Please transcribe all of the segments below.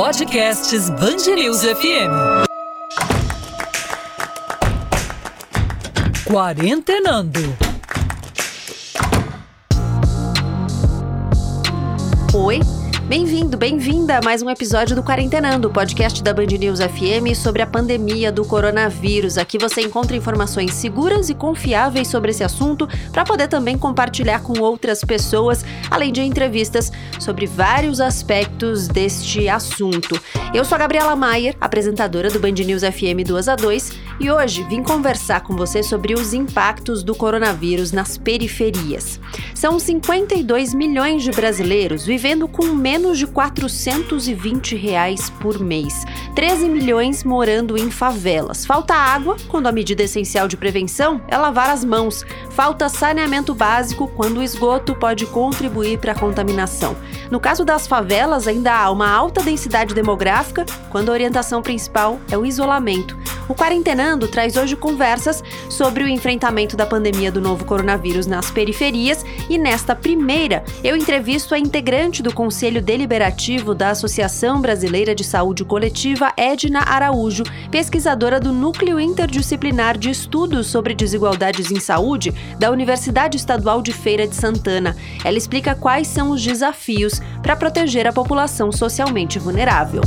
Podcasts Bangerils FM. Quarentenando. Oi, Bem-vindo, bem-vinda a mais um episódio do Quarentenando, podcast da Band News FM sobre a pandemia do coronavírus. Aqui você encontra informações seguras e confiáveis sobre esse assunto para poder também compartilhar com outras pessoas, além de entrevistas sobre vários aspectos deste assunto. Eu sou a Gabriela Maier, apresentadora do Band News FM 2 a 2, e hoje vim conversar com você sobre os impactos do coronavírus nas periferias. São 52 milhões de brasileiros vivendo com menos de 420 reais por mês. 13 milhões morando em favelas. Falta água, quando a medida essencial de prevenção é lavar as mãos. Falta saneamento básico, quando o esgoto pode contribuir para a contaminação. No caso das favelas, ainda há uma alta densidade demográfica, quando a orientação principal é o isolamento. O Quarentenando traz hoje conversas sobre o enfrentamento da pandemia do novo coronavírus nas periferias e nesta primeira eu entrevisto a integrante do Conselho Deliberativo da Associação Brasileira de Saúde Coletiva, Edna Araújo, pesquisadora do Núcleo Interdisciplinar de Estudos sobre Desigualdades em Saúde da Universidade Estadual de Feira de Santana. Ela explica quais são os desafios para proteger a população socialmente vulnerável.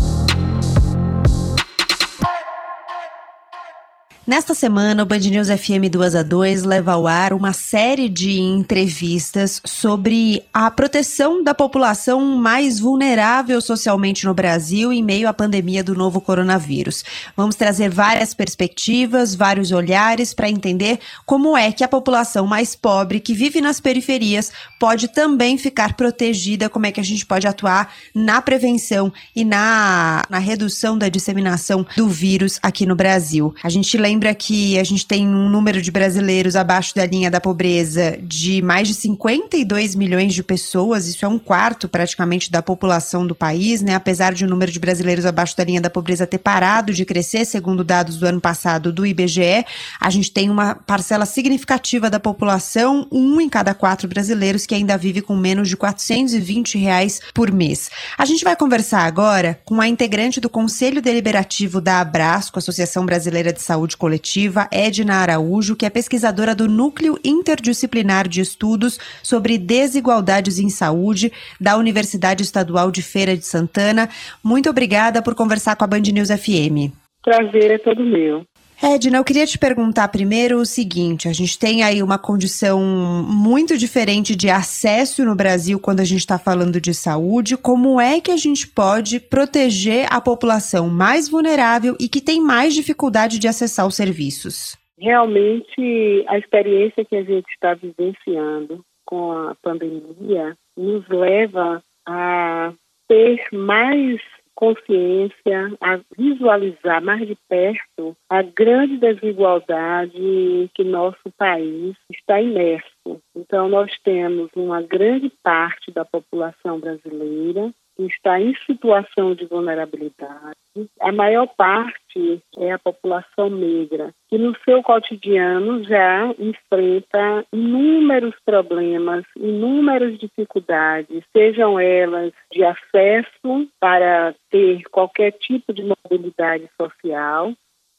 Nesta semana, o Band News FM 2 a 2 leva ao ar uma série de entrevistas sobre a proteção da população mais vulnerável socialmente no Brasil em meio à pandemia do novo coronavírus. Vamos trazer várias perspectivas, vários olhares para entender como é que a população mais pobre que vive nas periferias pode também ficar protegida, como é que a gente pode atuar na prevenção e na, na redução da disseminação do vírus aqui no Brasil. A gente lembra lembra que a gente tem um número de brasileiros abaixo da linha da pobreza de mais de 52 milhões de pessoas, isso é um quarto praticamente da população do país, né? Apesar de o número de brasileiros abaixo da linha da pobreza ter parado de crescer, segundo dados do ano passado do IBGE, a gente tem uma parcela significativa da população, um em cada quatro brasileiros, que ainda vive com menos de 420 reais por mês. A gente vai conversar agora com a integrante do Conselho Deliberativo da Abrasco, Associação Brasileira de Saúde coletiva Edna Araújo, que é pesquisadora do Núcleo Interdisciplinar de Estudos sobre Desigualdades em Saúde da Universidade Estadual de Feira de Santana. Muito obrigada por conversar com a Band News FM. Prazer é todo meu. Edna, eu queria te perguntar primeiro o seguinte: a gente tem aí uma condição muito diferente de acesso no Brasil quando a gente está falando de saúde. Como é que a gente pode proteger a população mais vulnerável e que tem mais dificuldade de acessar os serviços? Realmente, a experiência que a gente está vivenciando com a pandemia nos leva a ter mais consciência, a visualizar mais de perto a grande desigualdade que nosso país está imerso. Então, nós temos uma grande parte da população brasileira que está em situação de vulnerabilidade. A maior parte é a população negra, que no seu cotidiano já enfrenta inúmeros problemas, inúmeras dificuldades, sejam elas de acesso para ter qualquer tipo de mobilidade social,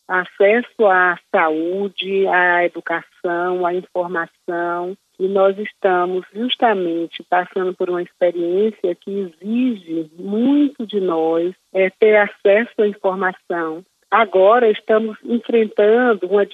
acesso à saúde, à educação, à informação, e nós estamos justamente passando por uma experiência que exige muito de nós é, ter acesso à informação. Agora estamos enfrentando uma,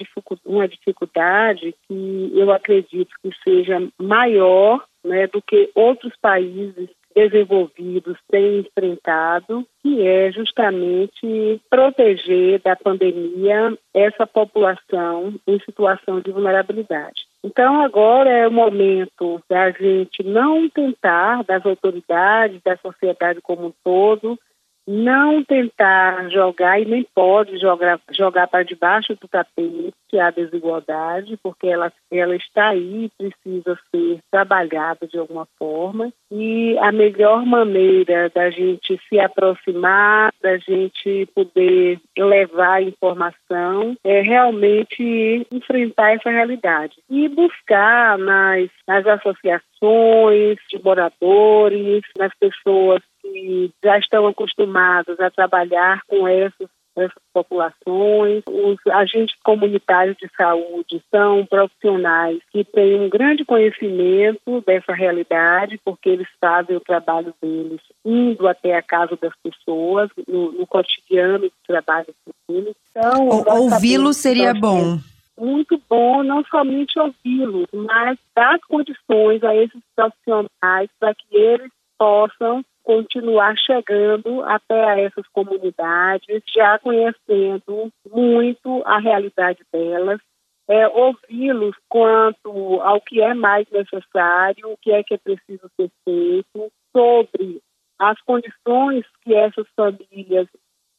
uma dificuldade que eu acredito que seja maior né, do que outros países desenvolvidos têm enfrentado, que é justamente proteger da pandemia essa população em situação de vulnerabilidade. Então, agora é o momento da gente não tentar, das autoridades, da sociedade como um todo, não tentar jogar e nem pode jogar, jogar para debaixo do tapete a desigualdade, porque ela, ela está aí e precisa ser trabalhada de alguma forma. E a melhor maneira da gente se aproximar, da gente poder levar informação, é realmente enfrentar essa realidade e buscar nas, nas associações de moradores, nas pessoas que já estão acostumados a trabalhar com essas essas populações. Os agentes comunitários de saúde são profissionais que têm um grande conhecimento dessa realidade, porque eles fazem o trabalho deles indo até a casa das pessoas, no, no cotidiano de trabalho deles. Então, ouvi-los seria bom muito bom não somente ouvi-los, mas dar condições a esses profissionais para que eles possam continuar chegando até essas comunidades, já conhecendo muito a realidade delas, é, ouvi-los quanto ao que é mais necessário, o que é que é preciso ser feito, sobre as condições que essas famílias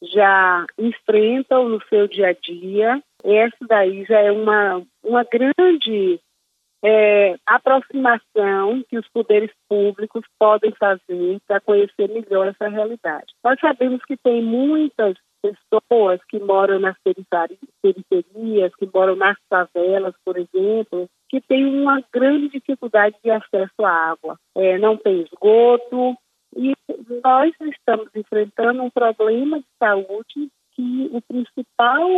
já enfrentam no seu dia a dia. Essa daí já é uma, uma grande é, aproximação que os poderes públicos podem fazer para conhecer melhor essa realidade. Nós sabemos que tem muitas pessoas que moram nas periferias, que moram nas favelas, por exemplo, que têm uma grande dificuldade de acesso à água. É, não tem esgoto e nós estamos enfrentando um problema de saúde que o principal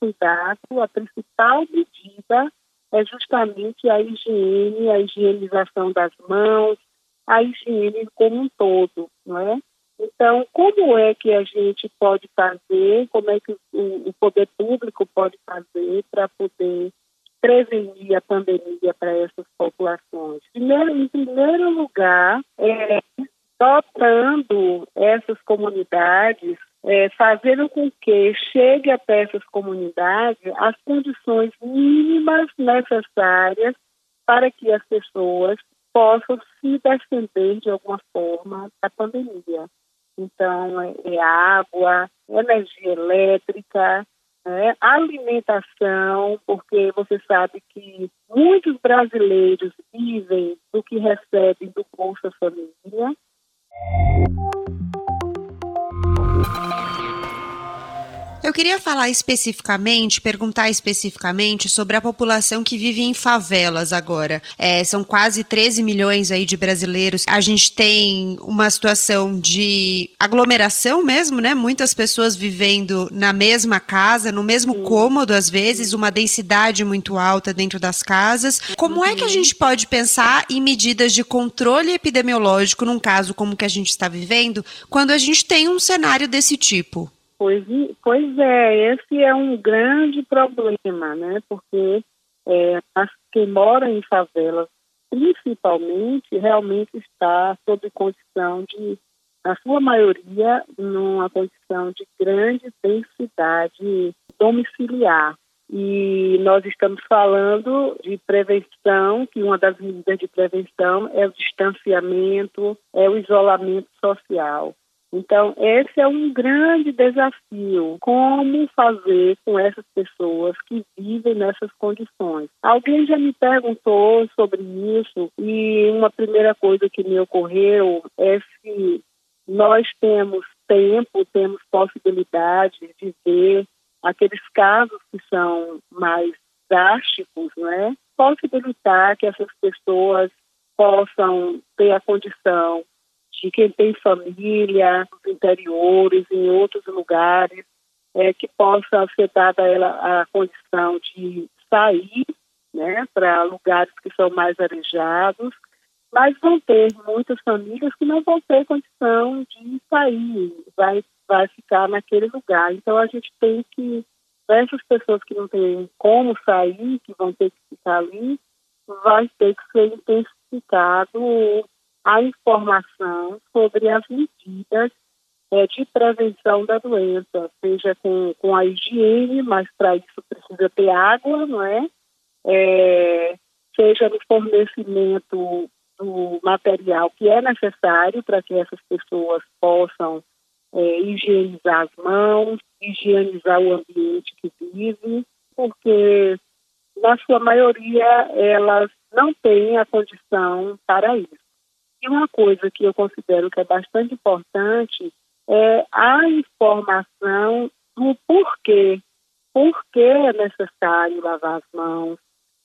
cuidado, a principal medida é justamente a higiene, a higienização das mãos, a higiene como um todo, não é? Então, como é que a gente pode fazer, como é que o, o poder público pode fazer para poder prevenir a pandemia para essas populações? Primeiro, em primeiro lugar, é dotando essas comunidades é, fazendo com que chegue até essas comunidades as condições mínimas necessárias para que as pessoas possam se defender de alguma forma da pandemia. Então, é, é água, energia elétrica, é, alimentação, porque você sabe que muitos brasileiros vivem do que recebem do Bolsa Família. Thank you. Eu queria falar especificamente, perguntar especificamente sobre a população que vive em favelas agora. É, são quase 13 milhões aí de brasileiros. A gente tem uma situação de aglomeração mesmo, né? Muitas pessoas vivendo na mesma casa, no mesmo Sim. cômodo às vezes, uma densidade muito alta dentro das casas. Como uhum. é que a uhum. gente pode pensar em medidas de controle epidemiológico num caso como que a gente está vivendo, quando a gente tem um cenário desse tipo? Pois, pois é, esse é um grande problema, né? Porque é, as que moram em favelas, principalmente, realmente está sob condição de, na sua maioria, numa condição de grande densidade domiciliar. E nós estamos falando de prevenção, que uma das medidas de prevenção é o distanciamento, é o isolamento social. Então, esse é um grande desafio. Como fazer com essas pessoas que vivem nessas condições? Alguém já me perguntou sobre isso e uma primeira coisa que me ocorreu é se nós temos tempo, temos possibilidade de ver aqueles casos que são mais drásticos, né? Possibilitar que essas pessoas possam ter a condição de quem tem família nos interiores, em outros lugares, é, que possa ser dada a ela a condição de sair né, para lugares que são mais arejados, mas vão ter muitas famílias que não vão ter condição de sair, vai, vai ficar naquele lugar. Então a gente tem que, essas pessoas que não têm como sair, que vão ter que ficar ali, vai ter que ser intensificado a informação sobre as medidas é, de prevenção da doença, seja com, com a higiene, mas para isso precisa ter água, não é? é? Seja no fornecimento do material que é necessário para que essas pessoas possam é, higienizar as mãos, higienizar o ambiente que vive, porque na sua maioria elas não têm a condição para isso. E uma coisa que eu considero que é bastante importante é a informação do porquê. Por que é necessário lavar as mãos?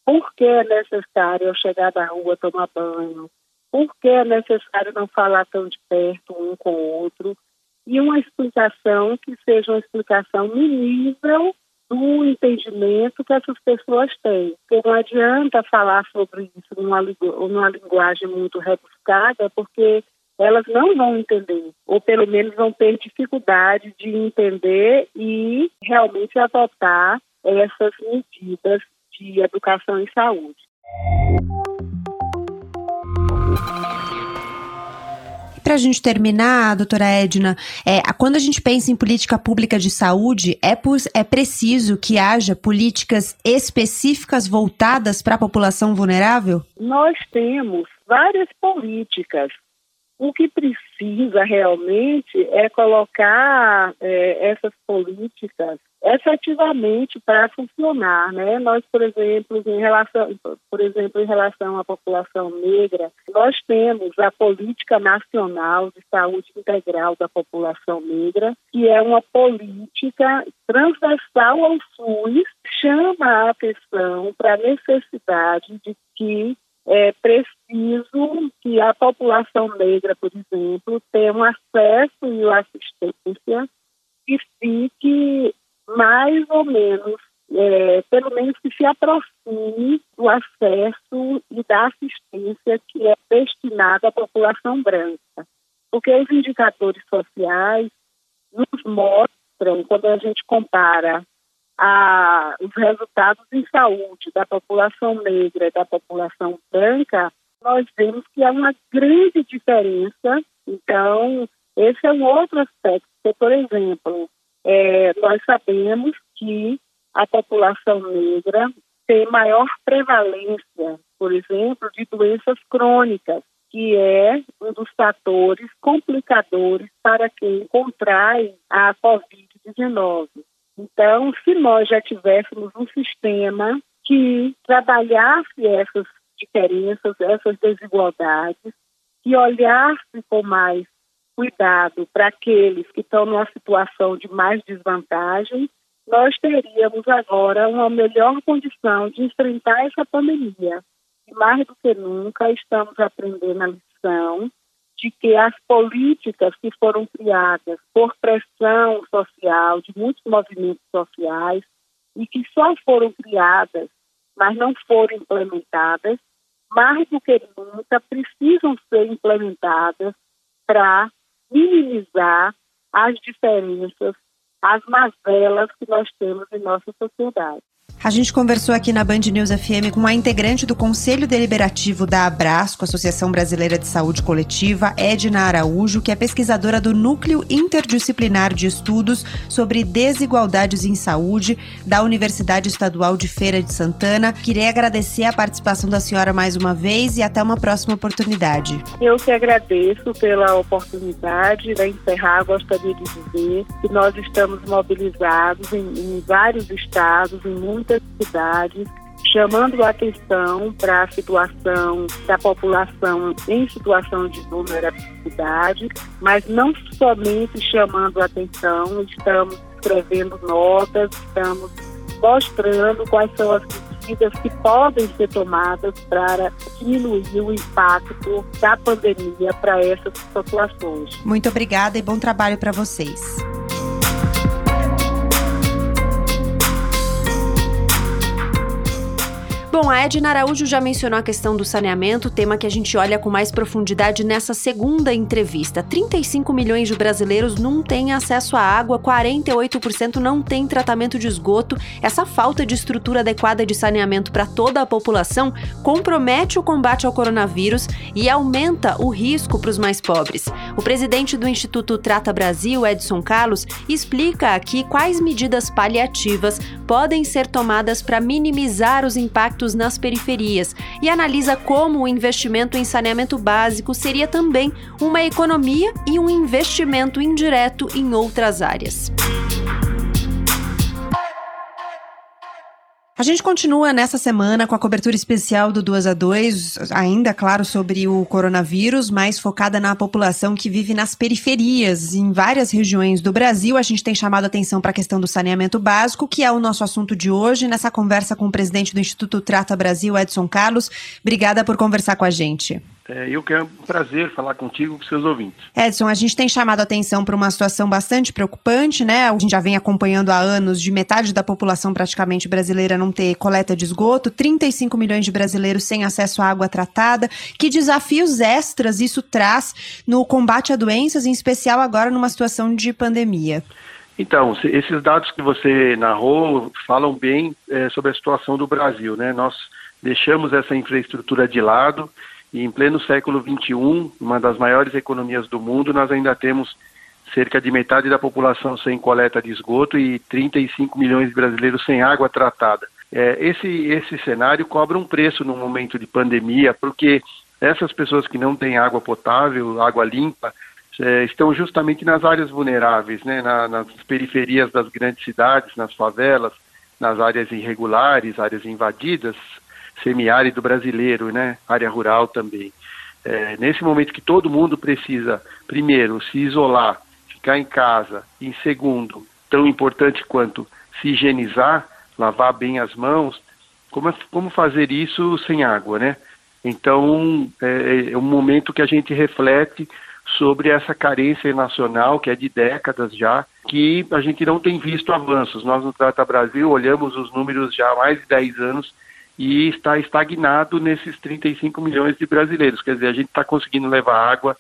Por que é necessário, ao chegar da rua, tomar banho? por que é necessário não falar tão de perto um com o outro, e uma explicação que seja uma explicação no nível do entendimento que essas pessoas têm. Porque não adianta falar sobre isso numa, numa linguagem muito rebuscada, porque elas não vão entender, ou pelo menos vão ter dificuldade de entender e realmente adotar essas medidas de educação e saúde. Para a gente terminar, doutora Edna, é, quando a gente pensa em política pública de saúde, é, é preciso que haja políticas específicas voltadas para a população vulnerável? Nós temos várias políticas o que precisa realmente é colocar é, essas políticas efetivamente para funcionar, né? Nós, por exemplo, em relação, por exemplo, em relação à população negra, nós temos a política nacional de saúde integral da população negra, que é uma política transversal ao SUS, chama a atenção para a necessidade de que é preciso que a população negra, por exemplo, tenha um acesso e uma assistência que fique mais ou menos, é, pelo menos que se aproxime do acesso e da assistência que é destinada à população branca. Porque os indicadores sociais nos mostram, quando a gente compara a, os resultados em saúde da população negra e da população branca, nós vemos que há uma grande diferença. Então, esse é um outro aspecto. por exemplo, é, nós sabemos que a população negra tem maior prevalência, por exemplo, de doenças crônicas, que é um dos fatores complicadores para quem contrai a Covid-19. Então, se nós já tivéssemos um sistema que trabalhasse essas diferenças, essas desigualdades, que olhasse com mais cuidado para aqueles que estão numa situação de mais desvantagem, nós teríamos agora uma melhor condição de enfrentar essa pandemia. E mais do que nunca, estamos aprendendo a lição de que as políticas que foram criadas por pressão social de muitos movimentos sociais e que só foram criadas, mas não foram implementadas, mais do que nunca precisam ser implementadas para minimizar as diferenças, as mazelas que nós temos em nossa sociedade. A gente conversou aqui na Band News FM com a integrante do Conselho Deliberativo da Abrasco, Associação Brasileira de Saúde Coletiva, Edna Araújo, que é pesquisadora do Núcleo Interdisciplinar de Estudos sobre Desigualdades em Saúde da Universidade Estadual de Feira de Santana. Queria agradecer a participação da senhora mais uma vez e até uma próxima oportunidade. Eu que agradeço pela oportunidade. Para encerrar, gostaria de dizer que nós estamos mobilizados em, em vários estados, em muitos muitas cidades, chamando a atenção para a situação da população em situação de vulnerabilidade, mas não somente chamando a atenção, estamos escrevendo notas, estamos mostrando quais são as medidas que podem ser tomadas para diminuir o impacto da pandemia para essas populações. Muito obrigada e bom trabalho para vocês. Bom, a Edna Araújo já mencionou a questão do saneamento, tema que a gente olha com mais profundidade nessa segunda entrevista. 35 milhões de brasileiros não têm acesso à água, 48% não têm tratamento de esgoto. Essa falta de estrutura adequada de saneamento para toda a população compromete o combate ao coronavírus e aumenta o risco para os mais pobres. O presidente do Instituto Trata Brasil, Edson Carlos, explica aqui quais medidas paliativas podem ser tomadas para minimizar os impactos nas periferias e analisa como o investimento em saneamento básico seria também uma economia e um investimento indireto em outras áreas. A gente continua nessa semana com a cobertura especial do 2 a 2, ainda claro sobre o coronavírus, mais focada na população que vive nas periferias, em várias regiões do Brasil. A gente tem chamado atenção para a questão do saneamento básico, que é o nosso assunto de hoje, nessa conversa com o presidente do Instituto Trata Brasil, Edson Carlos. Obrigada por conversar com a gente. É, eu quero um prazer falar contigo com seus ouvintes. Edson, a gente tem chamado a atenção para uma situação bastante preocupante, né? A gente já vem acompanhando há anos de metade da população praticamente brasileira não ter coleta de esgoto, 35 milhões de brasileiros sem acesso à água tratada. Que desafios extras isso traz no combate a doenças, em especial agora numa situação de pandemia? Então, esses dados que você narrou falam bem é, sobre a situação do Brasil, né? Nós deixamos essa infraestrutura de lado e em pleno século XXI, uma das maiores economias do mundo, nós ainda temos cerca de metade da população sem coleta de esgoto e 35 milhões de brasileiros sem água tratada. É, esse, esse cenário cobra um preço no momento de pandemia, porque essas pessoas que não têm água potável, água limpa, é, estão justamente nas áreas vulneráveis, né, na, nas periferias das grandes cidades, nas favelas, nas áreas irregulares, áreas invadidas, semiárido brasileiro, né, área rural também. É, nesse momento que todo mundo precisa, primeiro, se isolar, ficar em casa, e segundo, tão importante quanto se higienizar, lavar bem as mãos, como, como fazer isso sem água, né? Então, é, é um momento que a gente reflete sobre essa carência nacional, que é de décadas já, que a gente não tem visto avanços. Nós no Trata Brasil olhamos os números já há mais de 10 anos e está estagnado nesses 35 milhões de brasileiros. Quer dizer, a gente está conseguindo levar água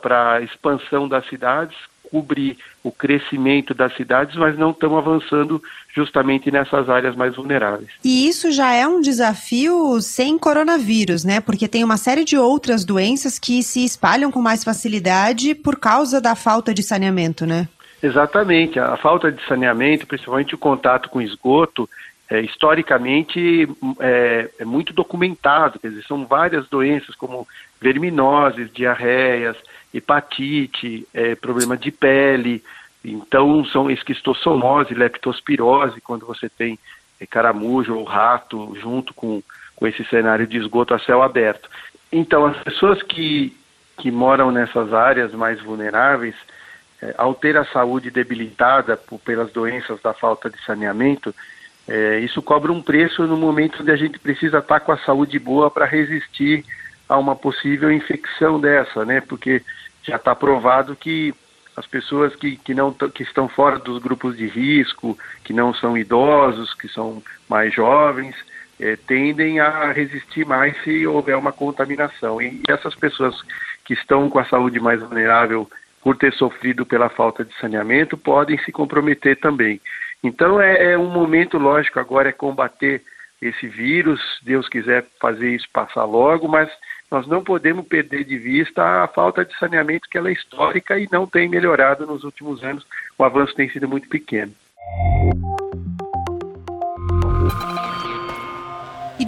para a expansão das cidades, cobrir o crescimento das cidades, mas não estamos avançando justamente nessas áreas mais vulneráveis. E isso já é um desafio sem coronavírus, né? Porque tem uma série de outras doenças que se espalham com mais facilidade por causa da falta de saneamento, né? Exatamente. A falta de saneamento, principalmente o contato com esgoto, é, historicamente é, é, muito documentado, quer dizer, são várias doenças como verminoses, diarreias, hepatite, é, problema de pele, então são esquistossomose, leptospirose, quando você tem é, caramujo ou rato junto com, com esse cenário de esgoto a céu aberto. Então as pessoas que, que moram nessas áreas mais vulneráveis, é, ao ter a saúde debilitada por, pelas doenças da falta de saneamento, é, isso cobra um preço no momento onde a gente precisa estar com a saúde boa para resistir a uma possível infecção dessa, né? Porque já está provado que as pessoas que, que, não, que estão fora dos grupos de risco, que não são idosos, que são mais jovens, é, tendem a resistir mais se houver uma contaminação. E essas pessoas que estão com a saúde mais vulnerável por ter sofrido pela falta de saneamento podem se comprometer também. Então é, é um momento, lógico, agora é combater esse vírus, Deus quiser fazer isso passar logo, mas nós não podemos perder de vista a falta de saneamento que ela é histórica e não tem melhorado nos últimos anos. O avanço tem sido muito pequeno.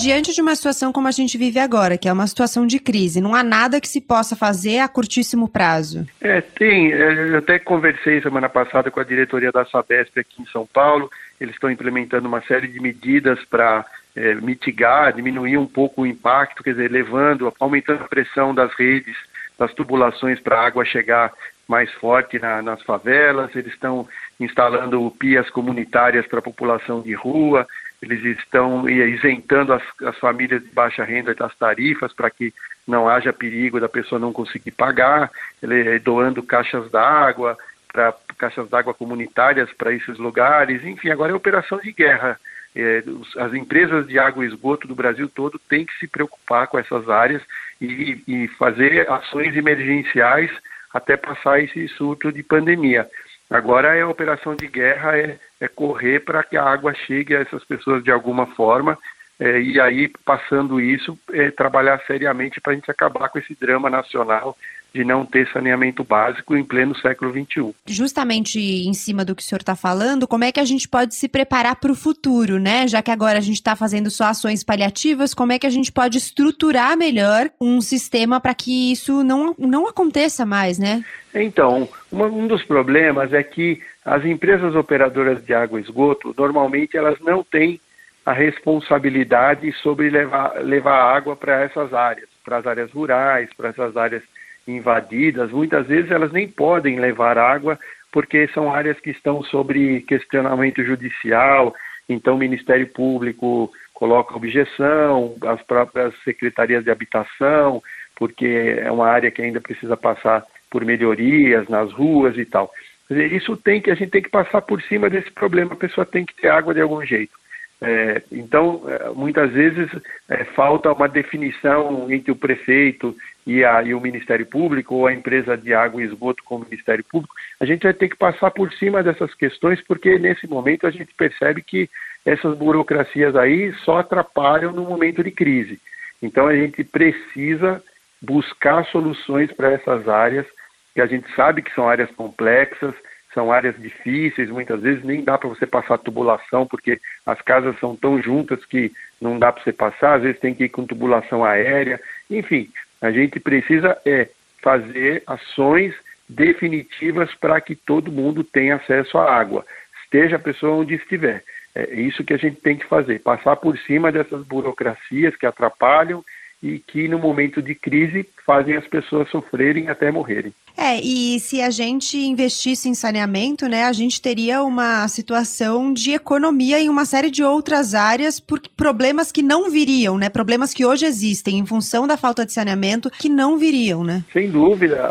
Diante de uma situação como a gente vive agora, que é uma situação de crise, não há nada que se possa fazer a curtíssimo prazo? É, tem. É, eu até conversei semana passada com a diretoria da Sabesp aqui em São Paulo. Eles estão implementando uma série de medidas para é, mitigar, diminuir um pouco o impacto, quer dizer, levando, aumentando a pressão das redes, das tubulações para a água chegar mais forte na, nas favelas. Eles estão instalando pias comunitárias para a população de rua eles estão isentando as, as famílias de baixa renda das tarifas para que não haja perigo da pessoa não conseguir pagar, ele, é doando caixas d'água, para caixas d'água comunitárias para esses lugares, enfim, agora é operação de guerra. É, as empresas de água e esgoto do Brasil todo têm que se preocupar com essas áreas e, e fazer ações emergenciais até passar esse surto de pandemia. Agora é a operação de guerra, é, é correr para que a água chegue a essas pessoas de alguma forma é, e aí, passando isso, é, trabalhar seriamente para a gente acabar com esse drama nacional de não ter saneamento básico em pleno século XXI. Justamente em cima do que o senhor está falando, como é que a gente pode se preparar para o futuro, né? Já que agora a gente está fazendo só ações paliativas, como é que a gente pode estruturar melhor um sistema para que isso não, não aconteça mais, né? Então, uma, um dos problemas é que as empresas operadoras de água e esgoto, normalmente elas não têm a responsabilidade sobre levar, levar água para essas áreas, para as áreas rurais, para essas áreas invadidas, muitas vezes elas nem podem levar água porque são áreas que estão sobre questionamento judicial, então o Ministério Público coloca objeção, as próprias secretarias de habitação, porque é uma área que ainda precisa passar por melhorias nas ruas e tal. Isso tem que a gente tem que passar por cima desse problema. A pessoa tem que ter água de algum jeito. É, então, é, muitas vezes é, falta uma definição entre o prefeito e, a, e, o Ministério Público, ou a empresa de água e esgoto com o Ministério Público. A gente vai ter que passar por cima dessas questões, porque nesse momento a gente percebe que essas burocracias aí só atrapalham no momento de crise. Então, a gente precisa buscar soluções para essas áreas, que a gente sabe que são áreas complexas, são áreas difíceis, muitas vezes nem dá para você passar tubulação, porque as casas são tão juntas que não dá para você passar, às vezes tem que ir com tubulação aérea, enfim, a gente precisa é, fazer ações definitivas para que todo mundo tenha acesso à água, esteja a pessoa onde estiver. É isso que a gente tem que fazer, passar por cima dessas burocracias que atrapalham e que no momento de crise fazem as pessoas sofrerem até morrerem. É, e se a gente investisse em saneamento, né, a gente teria uma situação de economia em uma série de outras áreas por problemas que não viriam, né? Problemas que hoje existem em função da falta de saneamento que não viriam, né? Sem dúvida,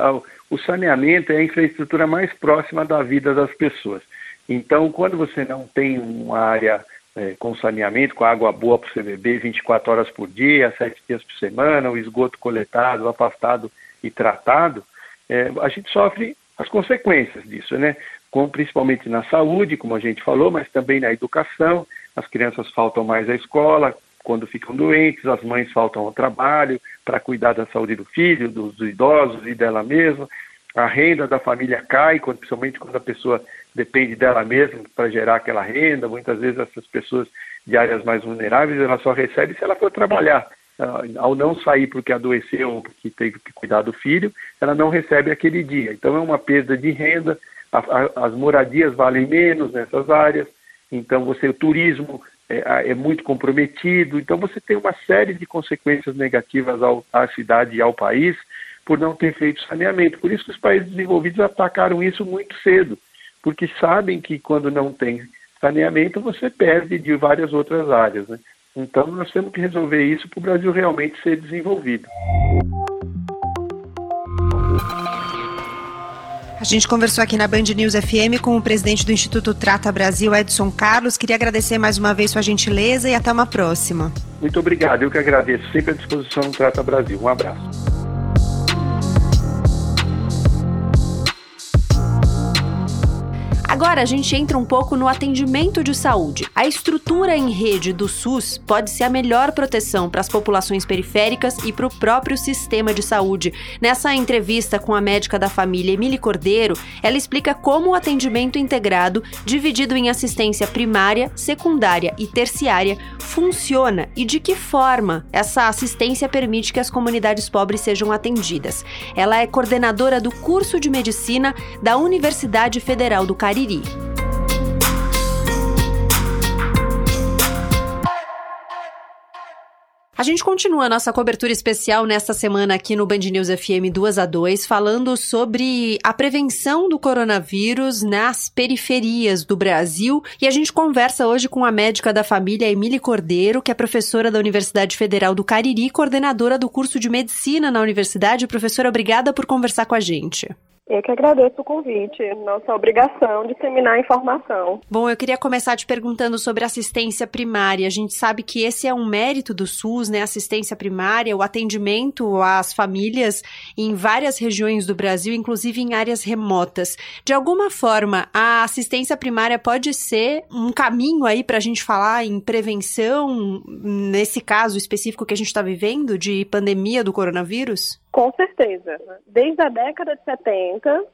o saneamento é a infraestrutura mais próxima da vida das pessoas. Então, quando você não tem uma área é, com saneamento, com água boa para você beber 24 horas por dia, 7 dias por semana, o esgoto coletado, afastado e tratado, é, a gente sofre as consequências disso, né? Com, principalmente na saúde, como a gente falou, mas também na educação. As crianças faltam mais à escola quando ficam doentes, as mães faltam ao trabalho para cuidar da saúde do filho, dos, dos idosos e dela mesma. A renda da família cai, principalmente quando a pessoa depende dela mesma para gerar aquela renda. Muitas vezes essas pessoas de áreas mais vulneráveis, ela só recebe se ela for trabalhar. Ao não sair porque adoeceu ou porque teve que cuidar do filho, ela não recebe aquele dia. Então é uma perda de renda, as moradias valem menos nessas áreas, então você o turismo é, é, muito comprometido, então você tem uma série de consequências negativas ao, à cidade e ao país por não ter feito saneamento. Por isso que os países desenvolvidos atacaram isso muito cedo porque sabem que quando não tem saneamento você perde de várias outras áreas. Né? Então nós temos que resolver isso para o Brasil realmente ser desenvolvido. A gente conversou aqui na Band News FM com o presidente do Instituto Trata Brasil, Edson Carlos. Queria agradecer mais uma vez sua gentileza e até uma próxima. Muito obrigado, eu que agradeço. Sempre à disposição do Trata Brasil. Um abraço. Agora a gente entra um pouco no atendimento de saúde. A estrutura em rede do SUS pode ser a melhor proteção para as populações periféricas e para o próprio sistema de saúde. Nessa entrevista com a médica da família Emily Cordeiro, ela explica como o atendimento integrado, dividido em assistência primária, secundária e terciária, funciona e de que forma essa assistência permite que as comunidades pobres sejam atendidas. Ela é coordenadora do curso de medicina da Universidade Federal do Cariri A gente continua a nossa cobertura especial nesta semana aqui no Band News FM 2 a 2, falando sobre a prevenção do coronavírus nas periferias do Brasil. E a gente conversa hoje com a médica da família, Emília Cordeiro, que é professora da Universidade Federal do Cariri, coordenadora do curso de medicina na universidade. Professora, obrigada por conversar com a gente. Eu que agradeço o convite, nossa obrigação de disseminar a informação. Bom, eu queria começar te perguntando sobre assistência primária. A gente sabe que esse é um mérito do SUS, né? Assistência primária, o atendimento às famílias em várias regiões do Brasil, inclusive em áreas remotas. De alguma forma, a assistência primária pode ser um caminho aí para a gente falar em prevenção, nesse caso específico que a gente está vivendo, de pandemia do coronavírus? Com certeza. Desde a década de 70,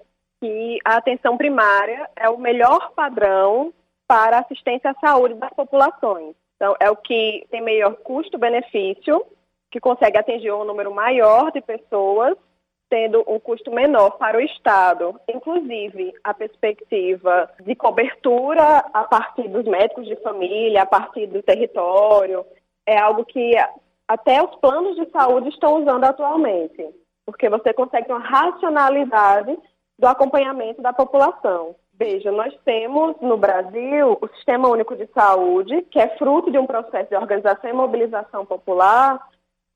que a atenção primária é o melhor padrão para assistência à saúde das populações. Então, é o que tem melhor custo-benefício, que consegue atingir um número maior de pessoas, tendo um custo menor para o Estado. Inclusive, a perspectiva de cobertura a partir dos médicos de família, a partir do território, é algo que até os planos de saúde estão usando atualmente, porque você consegue uma racionalidade do acompanhamento da população. Veja, nós temos no Brasil o Sistema Único de Saúde, que é fruto de um processo de organização e mobilização popular,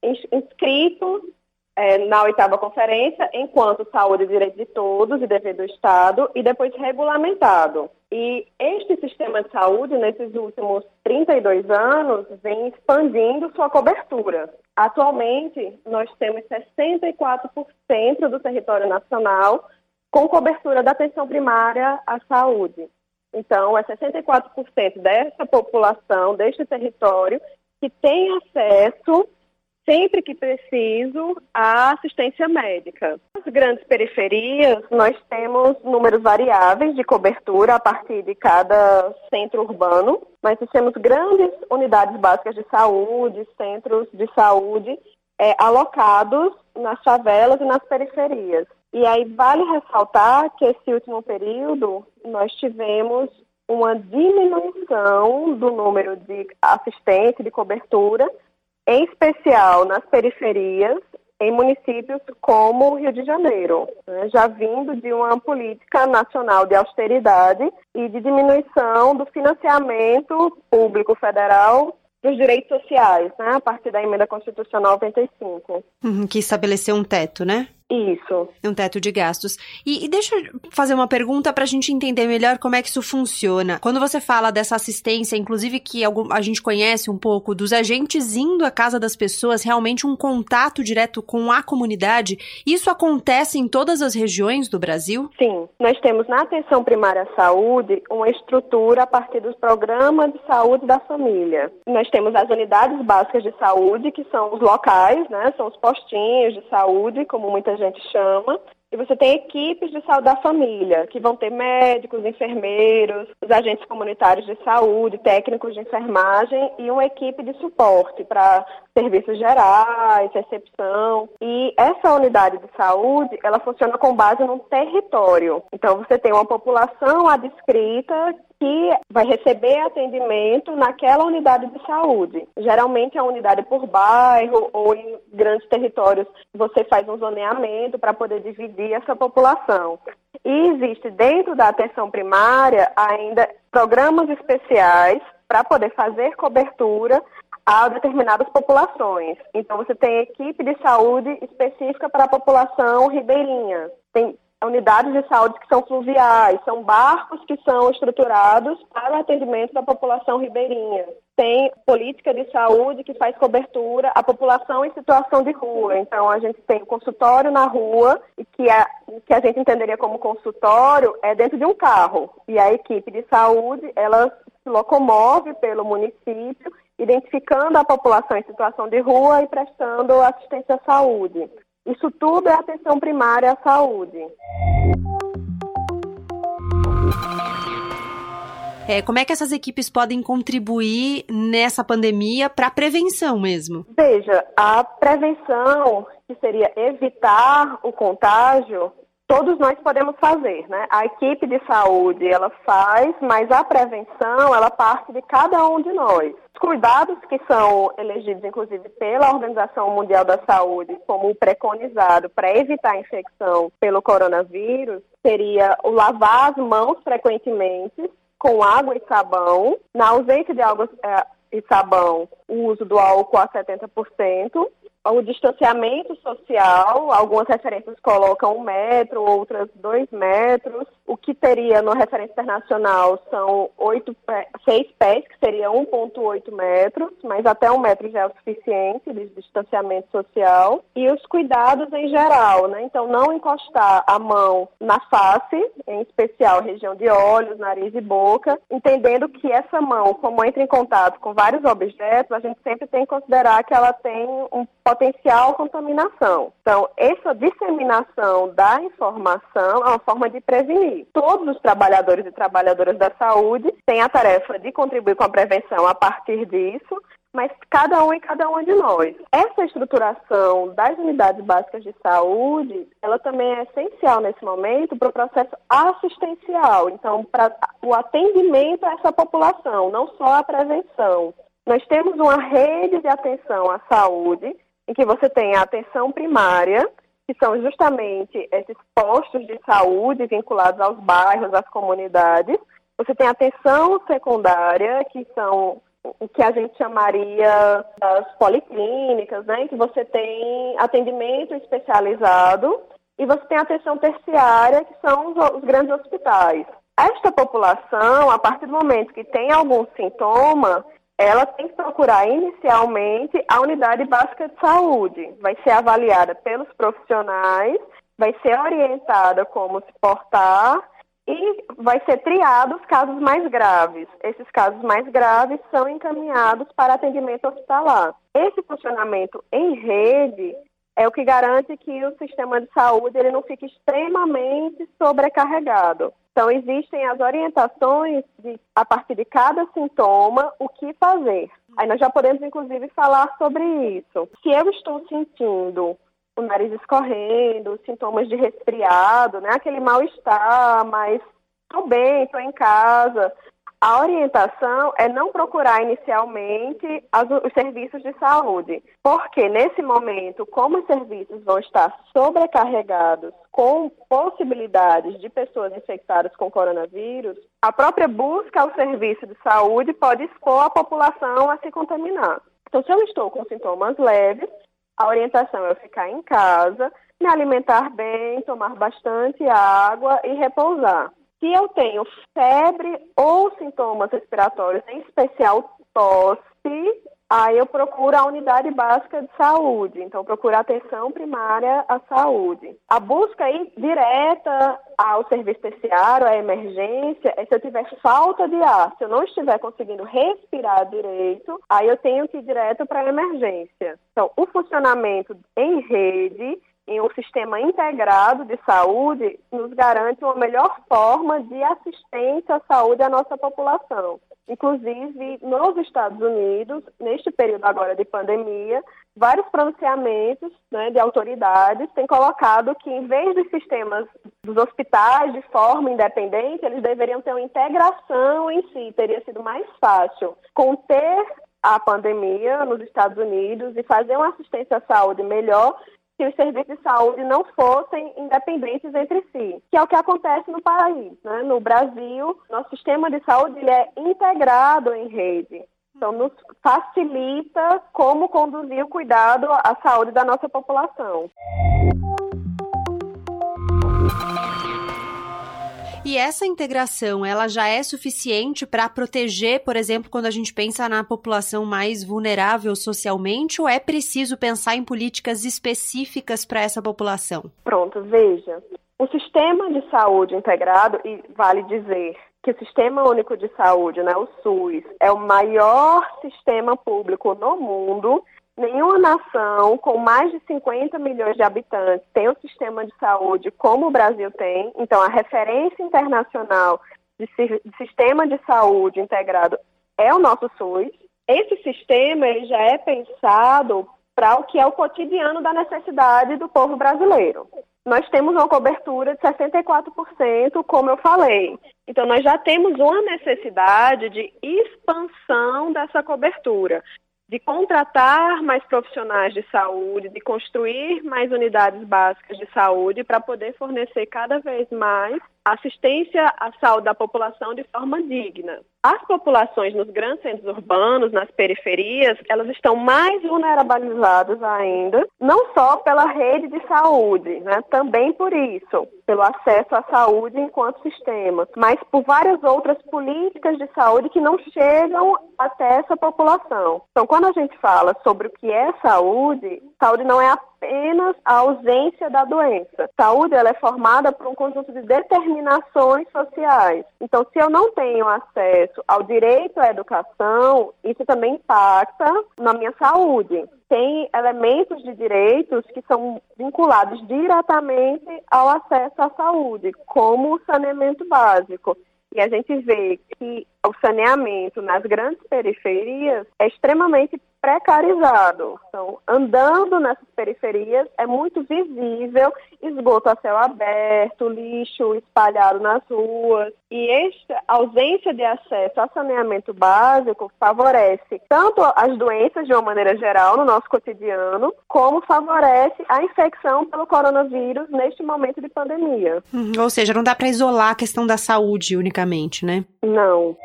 inscrito é, na oitava conferência, enquanto saúde é direito de todos e dever do Estado, e depois regulamentado. E este sistema de saúde, nesses últimos 32 anos, vem expandindo sua cobertura. Atualmente, nós temos 64% do território nacional com cobertura da atenção primária à saúde. Então, é 64% dessa população, deste território, que tem acesso sempre que preciso, a assistência médica. Nas grandes periferias, nós temos números variáveis de cobertura a partir de cada centro urbano, mas temos grandes unidades básicas de saúde, centros de saúde é, alocados nas favelas e nas periferias. E aí vale ressaltar que esse último período nós tivemos uma diminuição do número de assistência, de cobertura, em especial nas periferias, em municípios como o Rio de Janeiro, né, já vindo de uma política nacional de austeridade e de diminuição do financiamento público federal dos direitos sociais, né, a partir da emenda constitucional 95. Uhum, que estabeleceu um teto, né? Isso. Um teto de gastos. E, e deixa eu fazer uma pergunta para a gente entender melhor como é que isso funciona. Quando você fala dessa assistência, inclusive que a gente conhece um pouco, dos agentes indo à casa das pessoas, realmente um contato direto com a comunidade, isso acontece em todas as regiões do Brasil? Sim. Nós temos na atenção primária à saúde uma estrutura a partir dos programas de saúde da família. Nós temos as unidades básicas de saúde, que são os locais, né? São os postinhos de saúde, como muitas gente chama, e você tem equipes de saúde da família, que vão ter médicos, enfermeiros, os agentes comunitários de saúde, técnicos de enfermagem e uma equipe de suporte para serviços gerais, recepção. E essa unidade de saúde, ela funciona com base num território. Então você tem uma população adscrita que vai receber atendimento naquela unidade de saúde. Geralmente é a unidade por bairro ou em grandes territórios você faz um zoneamento para poder dividir essa população. E existe dentro da atenção primária ainda programas especiais para poder fazer cobertura a determinadas populações. Então você tem equipe de saúde específica para a população ribeirinha. Tem unidades de saúde que são fluviais, são barcos que são estruturados para o atendimento da população ribeirinha. Tem política de saúde que faz cobertura à população em situação de rua. Então, a gente tem o consultório na rua, e que a, que a gente entenderia como consultório é dentro de um carro. E a equipe de saúde, ela se locomove pelo município, identificando a população em situação de rua e prestando assistência à saúde. Isso tudo é atenção primária à saúde. É, como é que essas equipes podem contribuir nessa pandemia para a prevenção mesmo? Veja, a prevenção, que seria evitar o contágio, todos nós podemos fazer, né? A equipe de saúde, ela faz, mas a prevenção, ela parte de cada um de nós. Os cuidados que são elegidos, inclusive, pela Organização Mundial da Saúde como preconizado para evitar a infecção pelo coronavírus, seria o lavar as mãos frequentemente com água e sabão. Na ausência de água é, e sabão, o uso do álcool a 70%, o distanciamento social, algumas referências colocam um metro, outras dois metros. O que teria no referência internacional são oito, seis pés, que seria 1,8 metros, mas até um metro já é o suficiente de distanciamento social. E os cuidados em geral, né? Então, não encostar a mão na face, em especial região de olhos, nariz e boca, entendendo que essa mão, como entra em contato com vários objetos, a gente sempre tem que considerar que ela tem um potencial contaminação. Então, essa disseminação da informação é uma forma de prevenir. Todos os trabalhadores e trabalhadoras da saúde têm a tarefa de contribuir com a prevenção a partir disso, mas cada um e cada uma de nós. Essa estruturação das unidades básicas de saúde, ela também é essencial nesse momento para o processo assistencial, então para o atendimento a essa população, não só a prevenção. Nós temos uma rede de atenção à saúde em que você tem a atenção primária, que são justamente esses postos de saúde vinculados aos bairros, às comunidades. Você tem a atenção secundária, que são o que a gente chamaria das policlínicas, né, em que você tem atendimento especializado e você tem atenção terciária, que são os, os grandes hospitais. Esta população, a partir do momento que tem algum sintoma, ela tem que procurar inicialmente a unidade básica de saúde. Vai ser avaliada pelos profissionais, vai ser orientada como se portar e vai ser triado os casos mais graves. Esses casos mais graves são encaminhados para atendimento hospitalar. Esse funcionamento em rede é o que garante que o sistema de saúde ele não fique extremamente sobrecarregado. Então, existem as orientações de, a partir de cada sintoma, o que fazer. Aí nós já podemos, inclusive, falar sobre isso. Se eu estou sentindo o nariz escorrendo, sintomas de resfriado, né? Aquele mal-estar, mas estou bem, estou em casa. A orientação é não procurar inicialmente as, os serviços de saúde, porque nesse momento, como os serviços vão estar sobrecarregados com possibilidades de pessoas infectadas com coronavírus, a própria busca ao serviço de saúde pode expor a população a se contaminar. Então, se eu estou com sintomas leves, a orientação é eu ficar em casa, me alimentar bem, tomar bastante água e repousar. Se eu tenho febre ou sintomas respiratórios, em especial tosse, aí eu procuro a unidade básica de saúde. Então, procuro atenção primária à saúde. A busca aí direta ao serviço terciário, à emergência, é se eu tiver falta de ar, se eu não estiver conseguindo respirar direito, aí eu tenho que ir direto para a emergência. Então, o funcionamento em rede em um sistema integrado de saúde nos garante uma melhor forma de assistência à saúde à nossa população. Inclusive, nos Estados Unidos, neste período agora de pandemia, vários pronunciamentos né, de autoridades têm colocado que, em vez dos sistemas dos hospitais de forma independente, eles deveriam ter uma integração em si. Teria sido mais fácil conter a pandemia nos Estados Unidos e fazer uma assistência à saúde melhor se os serviços de saúde não fossem independentes entre si, que é o que acontece no país. Né? No Brasil, nosso sistema de saúde ele é integrado em rede. Então, nos facilita como conduzir o cuidado à saúde da nossa população. E essa integração, ela já é suficiente para proteger, por exemplo, quando a gente pensa na população mais vulnerável socialmente, ou é preciso pensar em políticas específicas para essa população? Pronto, veja. O sistema de saúde integrado, e vale dizer que o Sistema Único de Saúde, né, o SUS, é o maior sistema público no mundo Nenhuma nação com mais de 50 milhões de habitantes tem um sistema de saúde como o Brasil tem. Então, a referência internacional de, de sistema de saúde integrado é o nosso SUS. Esse sistema ele já é pensado para o que é o cotidiano da necessidade do povo brasileiro. Nós temos uma cobertura de 64%, como eu falei. Então, nós já temos uma necessidade de expansão dessa cobertura de contratar mais profissionais de saúde, de construir mais unidades básicas de saúde para poder fornecer cada vez mais assistência à saúde da população de forma digna. As populações nos grandes centros urbanos, nas periferias, elas estão mais vulnerabilizadas ainda, não só pela rede de saúde, né, também por isso, pelo acesso à saúde enquanto sistema, mas por várias outras políticas de saúde que não chegam até essa população. Então, quando a gente fala sobre o que é saúde, saúde não é apenas a ausência da doença. Saúde ela é formada por um conjunto de determinações sociais. Então, se eu não tenho acesso ao direito à educação, isso também impacta na minha saúde. Tem elementos de direitos que são vinculados diretamente ao acesso à saúde, como o saneamento básico. E a gente vê que o saneamento nas grandes periferias é extremamente precarizado. Então, andando nessas periferias é muito visível esgoto a céu aberto, lixo espalhado nas ruas. E esta ausência de acesso a saneamento básico favorece tanto as doenças de uma maneira geral no nosso cotidiano, como favorece a infecção pelo coronavírus neste momento de pandemia. Hum, ou seja, não dá para isolar a questão da saúde unicamente, né? Não.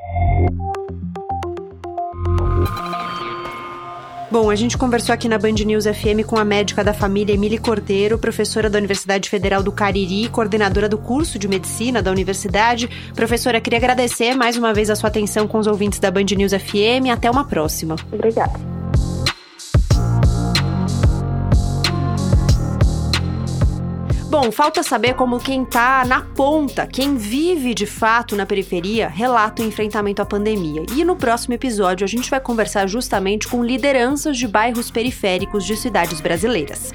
Bom, a gente conversou aqui na Band News FM com a médica da família Emília Cordeiro, professora da Universidade Federal do Cariri, coordenadora do curso de medicina da universidade. Professora, queria agradecer mais uma vez a sua atenção com os ouvintes da Band News FM. Até uma próxima. Obrigada. Bom, falta saber como quem tá na ponta, quem vive de fato na periferia, relata o enfrentamento à pandemia. E no próximo episódio a gente vai conversar justamente com lideranças de bairros periféricos de cidades brasileiras.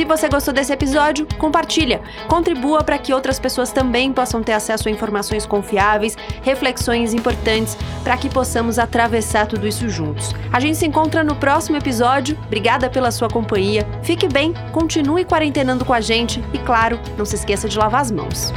Se você gostou desse episódio, compartilha. Contribua para que outras pessoas também possam ter acesso a informações confiáveis, reflexões importantes, para que possamos atravessar tudo isso juntos. A gente se encontra no próximo episódio. Obrigada pela sua companhia. Fique bem, continue quarentenando com a gente e, claro, não se esqueça de lavar as mãos.